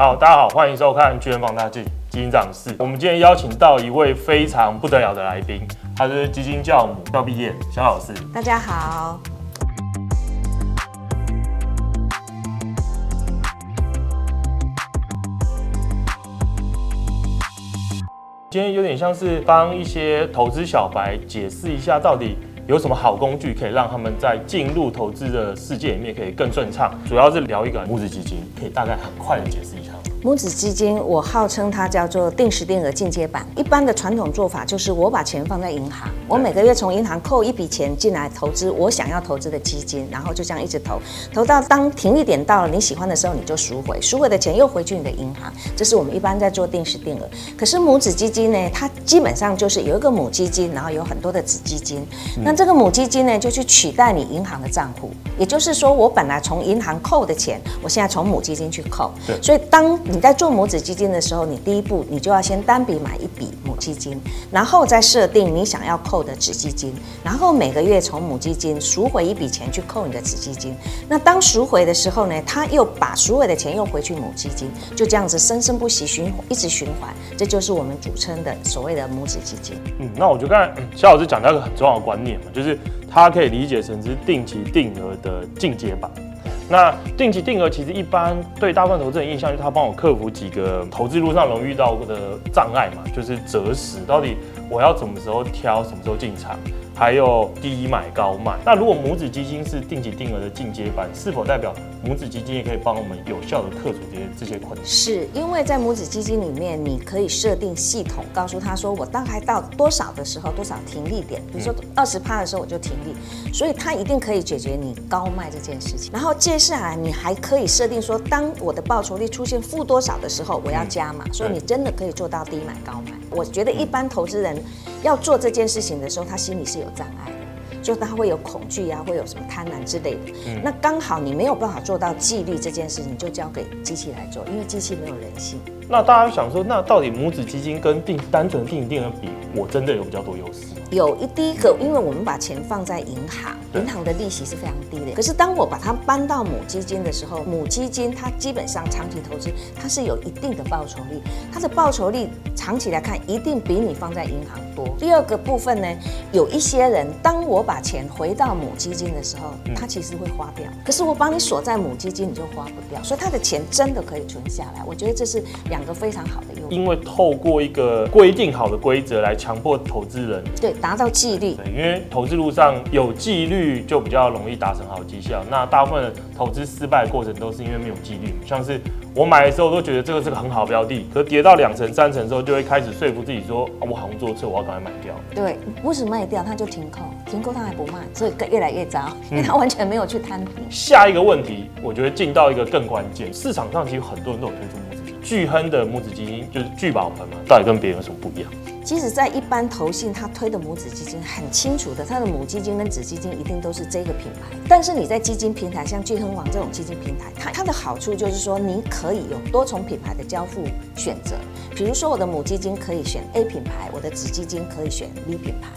好，大家好，欢迎收看巨人放大镜基金长室。我们今天邀请到一位非常不得了的来宾，他是基金教母肖碧燕小老师。大家好。今天有点像是帮一些投资小白解释一下，到底有什么好工具可以让他们在进入投资的世界里面可以更顺畅。主要是聊一个母子基金，可以大概很快的解释一下。母子基金，我号称它叫做定时定额进阶版。一般的传统做法就是我把钱放在银行，我每个月从银行扣一笔钱进来投资我想要投资的基金，然后就这样一直投，投到当停利点到了你喜欢的时候你就赎回，赎回的钱又回去你的银行。这是我们一般在做定时定额。可是母子基金呢，它基本上就是有一个母基金，然后有很多的子基金。那这个母基金呢，就去取代你银行的账户，也就是说我本来从银行扣的钱，我现在从母基金去扣。对。所以当你在做母子基金的时候，你第一步你就要先单笔买一笔母基金，然后再设定你想要扣的子基金，然后每个月从母基金赎回一笔钱去扣你的子基金。那当赎回的时候呢，他又把赎回的钱又回去母基金，就这样子生生不息循一直循环，这就是我们俗称的所谓的母子基金。嗯，那我就刚才肖老师讲到一个很重要的观念嘛，就是它可以理解成是定期定额的进阶版。那定期定额其实一般对大部分投资人印象就是他帮我克服几个投资路上容易遇到的障碍嘛，就是择时，到底我要什么时候挑，什么时候进场。还有低买高卖。那如果母子基金是定期定额的进阶版，是否代表母子基金也可以帮我们有效的克服这些这些困难？是因为在母子基金里面，你可以设定系统，告诉他说我大概到多少的时候，多少停利点，比如说二十趴的时候我就停利，所以它一定可以解决你高卖这件事情。然后接下来你还可以设定说，当我的报酬率出现负多少的时候，我要加码，所以你真的可以做到低买高卖。我觉得一般投资人要做这件事情的时候，他心里是有障碍的，就他会有恐惧呀、啊，会有什么贪婪之类的。嗯、那刚好你没有办法做到纪律这件事情，就交给机器来做，因为机器没有人性。那大家想说，那到底母子基金跟定单纯定定额比，我真的有比较多优势？有一第一个，因为我们把钱放在银行，银行的利息是非常低的。可是当我把它搬到母基金的时候，母基金它基本上长期投资，它是有一定的报酬率，它的报酬率长期来看一定比你放在银行多。第二个部分呢，有一些人，当我把钱回到母基金的时候，他其实会花掉。可是我把你锁在母基金，你就花不掉，所以他的钱真的可以存下来。我觉得这是两个非常好的优点。因为透过一个规定好的规则来强迫投资人。对。达到纪律，对，因为投资路上有纪律就比较容易达成好绩效。那大部分投资失败的过程都是因为没有纪律，像是我买的时候都觉得这个是个很好的标的，可是跌到两成三成之后，就会开始说服自己说，啊，我好像做错，我要赶快卖掉。对，不是卖掉，他就停扣，停扣他还不卖，所以越来越糟，因为他完全没有去摊平。下一个问题，我觉得进到一个更关键，市场上其实很多人都有推出母子基金，巨亨的母子基金就是聚宝盆嘛，到底跟别人有什么不一样？其实，在一般投信，他推的母子基金很清楚的，他的母基金跟子基金一定都是这个品牌。但是你在基金平台，像聚亨网这种基金平台，它它的好处就是说，你可以有多重品牌的交付选择。比如说，我的母基金可以选 A 品牌，我的子基金可以选 B 品牌。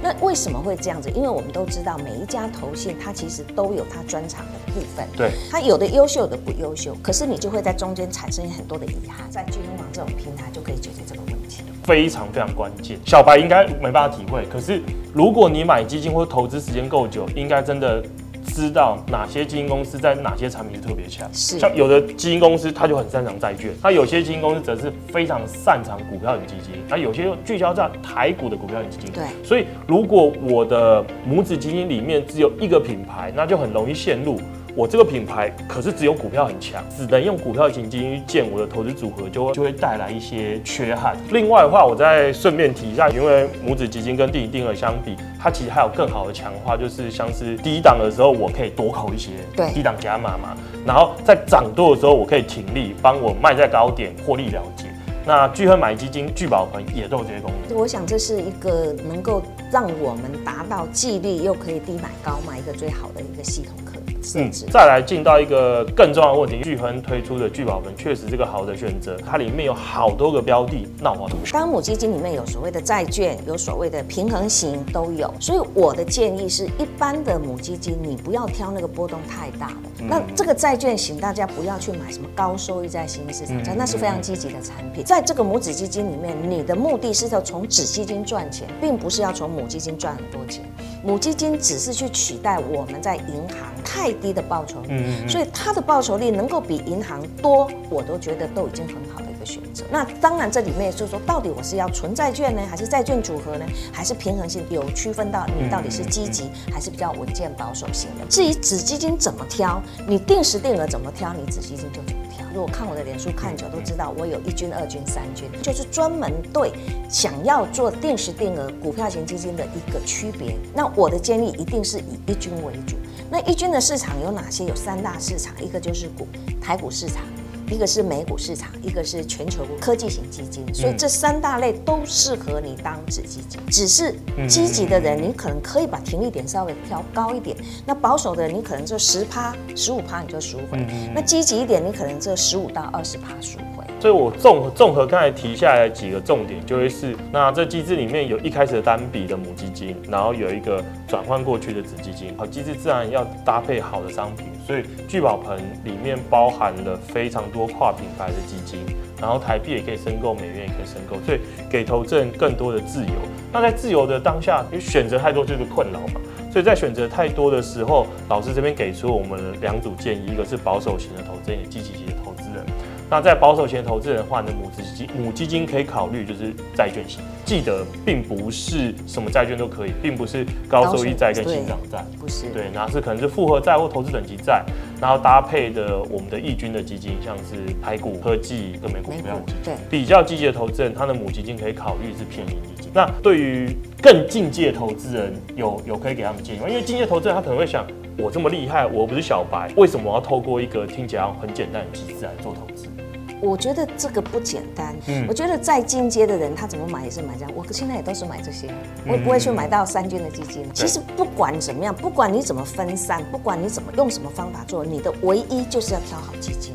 那为什么会这样子？因为我们都知道，每一家投信它其实都有它专长的部分。对，它有的优秀，的不优秀。可是你就会在中间产生很多的遗憾。在聚亨网这种平台就可以解决这个问题。非常非常关键，小白应该没办法体会。可是如果你买基金或投资时间够久，应该真的知道哪些基金公司在哪些产品是特别强。是，像有的基金公司它就很擅长债券，它有些基金公司则是非常擅长股票型基金，那有些又聚焦在台股的股票型基金。对，所以如果我的母子基金里面只有一个品牌，那就很容易陷入。我这个品牌可是只有股票很强，只能用股票型基金去建我的投资组合，就会就会带来一些缺憾。另外的话，我再顺便提一下，因为母子基金跟定期定额相比，它其实还有更好的强化，就是像是低档的时候我可以多扣一些，对，低档加码嘛。然后在涨多的时候，我可以停利，帮我卖在高点获利了结。那巨亨买基金聚宝盆也都有这些功能。我想这是一个能够让我们达到纪律又可以低买高卖一个最好的一个系统课。设置。再来进到一个更重要的问题，聚亨推出的聚宝盆确实是个好的选择，它里面有好多个标的，那我？当母基金里面有所谓的债券，有所谓的平衡型都有，所以我的建议是一般的母基金，你不要挑那个波动太大的。嗯、那这个债券型，大家不要去买什么高收益债新兴市场，嗯、那是非常积极的产品。在这个母子基金里面，你的目的是要从子基金赚钱，并不是要从母基金赚很多钱。母基金只是去取代我们在银行太低的报酬率，所以它的报酬率能够比银行多，我都觉得都已经很好的一个选择。那当然这里面就是说，到底我是要存债券呢，还是债券组合呢，还是平衡性？有区分到你到底是积极还是比较稳健保守型的。至于子基金怎么挑，你定时定额怎么挑，你子基金就怎么挑。如果看我的脸书看久都知道，我有一军、二军、三军，就是专门对想要做定时定额股票型基金的一个区别。那我的建议一定是以一军为主。那一军的市场有哪些？有三大市场，一个就是股台股市场。一个是美股市场，一个是全球科技型基金，所以这三大类都适合你当子基金。只是积极的人，你可能可以把停利点稍微调高一点；那保守的人，你可能就十趴、十五趴你就赎回；那积极一点，你可能就十五到二十趴赎回。所以我综合综合刚才提下来几个重点，就会是那这机制里面有一开始的单笔的母基金，然后有一个转换过去的子基金，好，机制自然要搭配好的商品。所以聚宝盆里面包含了非常多跨品牌的基金，然后台币也可以申购，美元也可以申购，所以给投资人更多的自由。那在自由的当下，因为选择太多就是困扰嘛，所以在选择太多的时候，老师这边给出我们两组建议，一个是保守型的投资人，也积极型。那在保守型投资人的话呢，母基金母基金可以考虑就是债券型，记得并不是什么债券都可以，并不是高收益债跟新长债，不是对，那是可能是复合债或投资等级债，然后搭配的我们的易军的基金，像是排骨科技跟美股股票对，比较积极的投资人，他的母基金可以考虑是偏盈基金。那对于更进阶的投资人，有有可以给他们建议吗？因为进阶投资人他可能会想，我这么厉害，我不是小白，为什么我要透过一个听起来很简单的机制来做投资？我觉得这个不简单。嗯，我觉得再进阶的人，他怎么买也是买这样。我现在也都是买这些，我也不会去买到三军的基金。其实不管怎么样，不管你怎么分散，不管你怎么用什么方法做，你的唯一就是要挑好基金。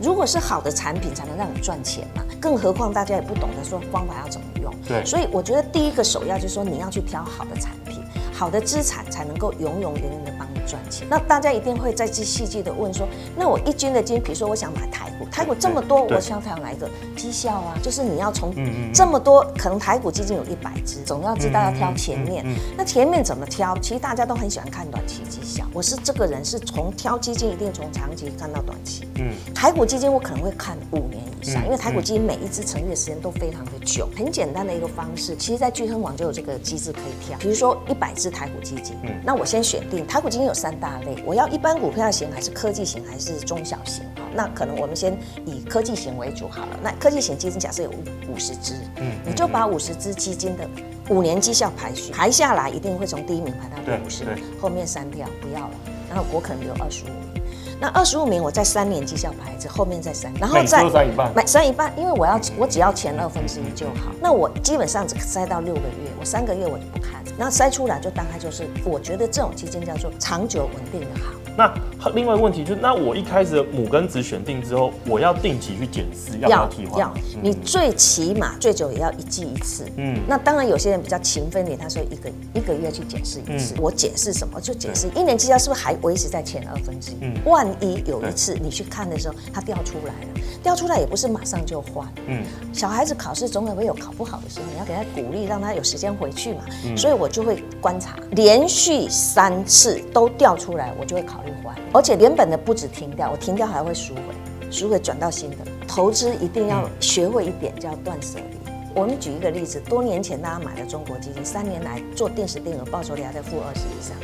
如果是好的产品，才能让你赚钱嘛。更何况大家也不懂得说方法要怎么用。对，所以我觉得第一个首要就是说你要去挑好的产品，好的资产才能够永永远远的帮你赚钱。那大家一定会再细细的问说，那我一军的基金，比如说我想买台。台股这么多，我想挑哪一个绩效啊？就是你要从这么多，可能台股基金有一百只，总要知道要挑前面。那前面怎么挑？其实大家都很喜欢看短期绩效。我是这个人，是从挑基金一定从长期看到短期。嗯，台股基金我可能会看五年以上，因为台股基金每一只成立的时间都非常的久。很简单的一个方式，其实在聚亨网就有这个机制可以挑。比如说一百只台股基金，那我先选定台股基金有三大类，我要一般股票型，还是科技型，还是中小型？那可能我们先以科技型为主好了。那科技型基金假设有五五十只，嗯，你就把五十只基金的五年绩效排序排下来，一定会从第一名排到第五十名，后面删掉不要了，然后我可能留二十五名。那二十五名我在三年绩效排一次，后面再删，然后再删一半，买删一半，因为我要我只要前二分之一就好。那我基本上只筛到六个月，我三个月我就不看，然后筛出来就大概就是，我觉得这种基金叫做长久稳定的好。那另外一个问题就是，那我一开始的母跟子选定之后，我要定期去检视，要不要替换？要，你最起码最久也要一季一次。嗯，那当然有些人比较勤奋点，他说一个一个月去检视一次。我检视什么？就检视一年绩效是不是还维持在前二分之一？嗯万一有一次你去看的时候，它掉出来了，掉出来也不是马上就换。嗯，小孩子考试总会有考不好的时候，你要给他鼓励，让他有时间回去嘛。嗯所以我就会观察，连续三次都掉出来，我就会考虑。而且原本的不止停掉，我停掉还会赎回，赎回转到新的。投资一定要学会一点叫断舍离。我们举一个例子，多年前大家买的中国基金，三年来做定时定额，报酬率还在负二十以上。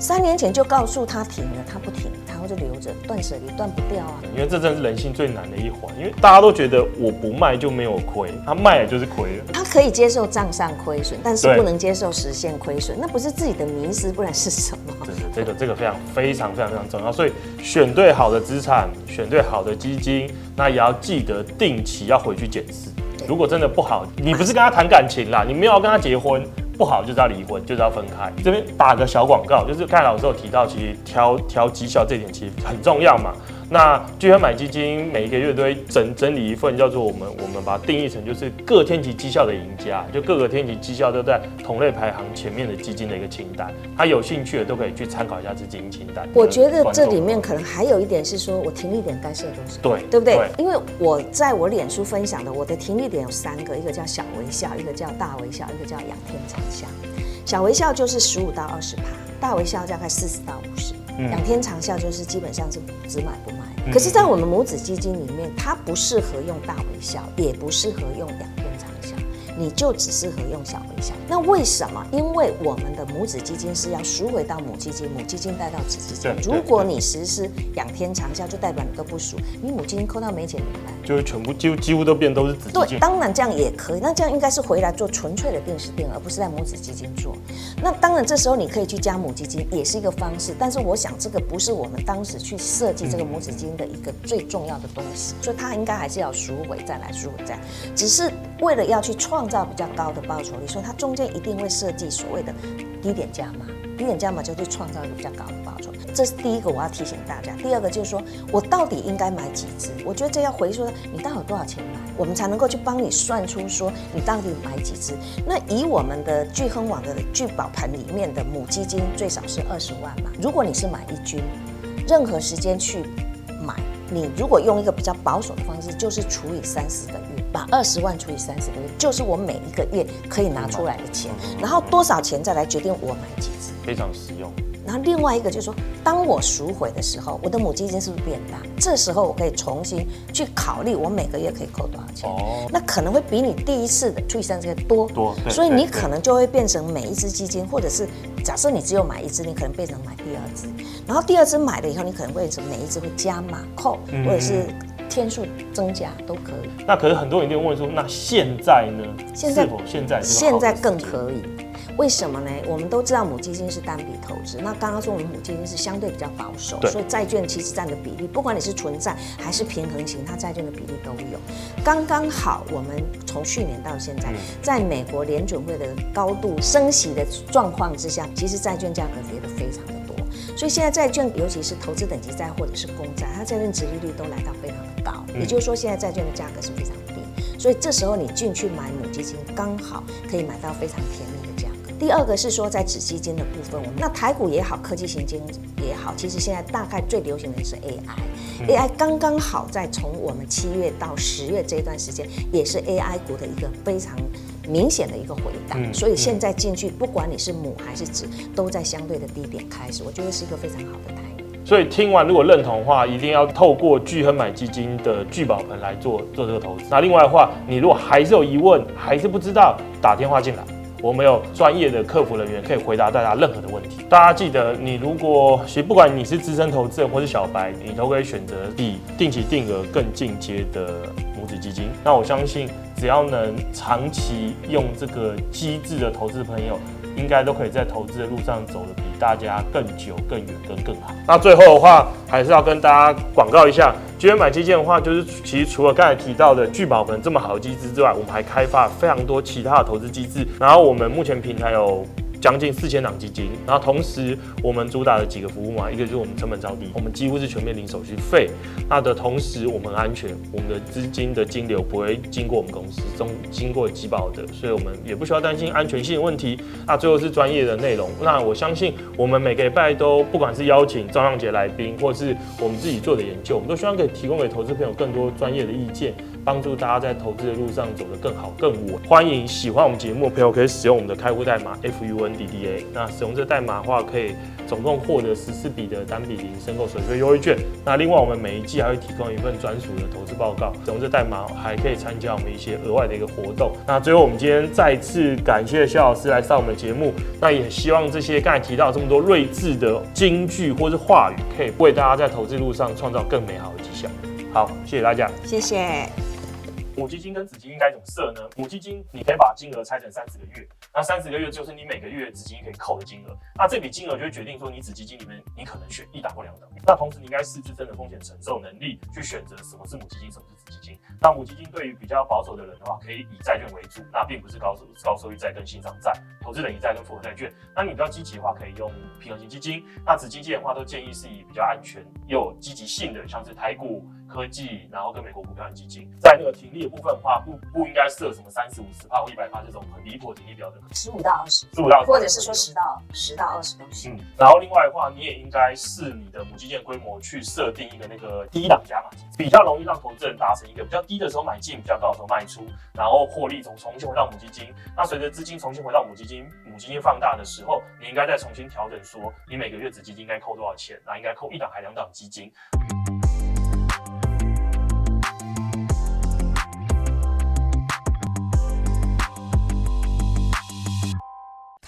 三年前就告诉他停了，他不停，他就留着，断舍离断不掉啊。因为这真是人性最难的一环，因为大家都觉得我不卖就没有亏，他卖了就是亏了。他可以接受账上亏损，但是不能接受实现亏损，那不是自己的迷失，不然是什么？这个这个非常非常非常非常重要，所以选对好的资产，选对好的基金，那也要记得定期要回去检视。如果真的不好，你不是跟他谈感情啦，你没有要跟他结婚。不好就是要离婚，就是要分开。这边打个小广告，就是盖老师有提到，其实调调绩效这点其实很重要嘛。那聚合买基金每一个月都会整整理一份叫做我们我们把它定义成就是各天期绩效的赢家，就各个天期绩效都在同类排行前面的基金的一个清单。他有兴趣的都可以去参考一下这基金清单。我觉得这里面可能还有一点是说，我停利点该设多少？对，对不对？对，因为我在我脸书分享的我的停利点有三个，一个叫小微笑，一个叫大微笑，一个叫仰天长笑。小微笑就是十五到二十趴，大微笑大概四十到五十。仰天长效就是基本上是只买不卖，可是，在我们母子基金里面，它不适合用大微笑，也不适合用仰天长效，你就只适合用小微笑。那为什么？因为我们的母子基金是要赎回到母基金，母基金带到子基金。如果你实施仰天长效，就代表你都不赎，你母基金扣到没钱怎么办？就是全部几乎几乎都变都是子基金。对，当然这样也可以。那这样应该是回来做纯粹的定时定额，而不是在母子基金做。那当然这时候你可以去加母基金，也是一个方式。但是我想这个不是我们当时去设计这个母子基金的一个最重要的东西，所以它应该还是要赎回再来赎回再来。只是为了要去创造比较高的报酬率，所以它中间一定会设计所谓的低点加码。低点加码就去创造一个比较高的报酬，这是第一个我要提醒大家。第二个就是说我到底应该买几只？我觉得这要回说你到底有多少钱买，我们才能够去帮你算出说你到底买几只。那以我们的聚亨网的聚宝盆里面的母基金最少是二十万嘛。如果你是买一军，任何时间去买，你如果用一个比较保守的方式，就是除以三十个月。把二十万除以三十个月，就是我每一个月可以拿出来的钱，然后多少钱再来决定我买几支，非常实用。然后另外一个就是说，当我赎回的时候，我的母基金是不是变大？这时候我可以重新去考虑我每个月可以扣多少钱。哦，那可能会比你第一次的除以三十个月多多，所以你可能就会变成每一只基金，或者是假设你只有买一只，你可能变成买第二只，然后第二只买了以后，你可能会成每一只会加码扣，或者是。天数增加都可以。那可是很多人一定问说，那现在呢？现在现在现在更可以？为什么呢？我们都知道母基金是单笔投资，那刚刚说我们母基金是相对比较保守，所以债券其实占的比例，不管你是纯债还是平衡型，它债券的比例都有。刚刚好，我们从去年到现在，在美国联准会的高度升息的状况之下，其实债券价格跌得非常的多。所以现在债券，尤其是投资等级债或者是公债，它债券值利率都来到非常的高，也就是说现在债券的价格是非常低。所以这时候你进去买母基金，刚好可以买到非常便宜。第二个是说在子基金的部分，我们那台股也好，科技型基金也好，其实现在大概最流行的是 AI，AI 刚刚好在从我们七月到十月这一段时间，也是 AI 股的一个非常。明显的一个回档，嗯、所以现在进去，不管你是母还是子，都在相对的低点开始，我觉得是一个非常好的态势。所以听完如果认同的话，一定要透过巨亨买基金的聚宝盆来做做这个投资。那另外的话，你如果还是有疑问，还是不知道，打电话进来，我们有专业的客服人员可以回答大家任何的问题。大家记得，你如果其实不管你是资深投资人或是小白，你都可以选择比定期定额更进阶的母子基金。那我相信。只要能长期用这个机制的投资朋友，应该都可以在投资的路上走得比大家更久、更远、跟更好。那最后的话，还是要跟大家广告一下，今天买基金的话，就是其实除了刚才提到的聚宝盆这么好的机制之外，我们还开发非常多其他的投资机制。然后我们目前平台有。将近四千档基金，然后同时我们主打的几个服务嘛，一个就是我们成本超低，我们几乎是全面零手续费。那的同时我们安全，我们的资金的金流不会经过我们公司，中经过集保的，所以我们也不需要担心安全性的问题。那最后是专业的内容，那我相信我们每个礼拜都不管是邀请张亮杰来宾，或是我们自己做的研究，我们都希望可以提供给投资朋友更多专业的意见。帮助大家在投资的路上走得更好更稳。欢迎喜欢我们节目的朋友可以使用我们的开户代码 FUNDDA。那使用这代码的话，可以总共获得十四笔的单笔零申购手续费优惠券。那另外我们每一季还会提供一份专属的投资报告。使用这代码还可以参加我们一些额外的一个活动。那最后我们今天再次感谢肖老师来上我们的节目。那也希望这些刚才提到这么多睿智的金句或是话语，可以为大家在投资路上创造更美好的绩效。好，谢谢大家，谢谢。母基金跟子基金该怎么设呢？母基金你可以把金额拆成三十个月，那三十个月就是你每个月子基金可以扣的金额，那这笔金额就会决定说你子基金里面你可能选一档或两档。那同时你应该试自身的风险承受能力去选择什么是母基金，什么是子基金。那母基金对于比较保守的人的话，可以以债券为主，那并不是高收高收益债跟新长债，投资等级债跟复合债券。那你比较积极的话，可以用平衡型基金。那子基金的话，都建议是以比较安全又有积极性的，像是台股。科技，然后跟美国股票的基金，在那个停利的部分的话，不不应该设什么三十五十帕或一百帕这种很离谱的停利标准，十五到二十，十五到，或者是说十到十到二十都行。嗯，然后另外的话，你也应该视你的母基金规模去设定一个那个低档加码，比较容易让投资人达成一个比较低的时候买进，比较高的时候卖出，然后获利从重新回到母基金。那随着资金重新回到母基金，母基金放大的时候，你应该再重新调整，说你每个月子基金应该扣多少钱，那应该扣一档还两档基金。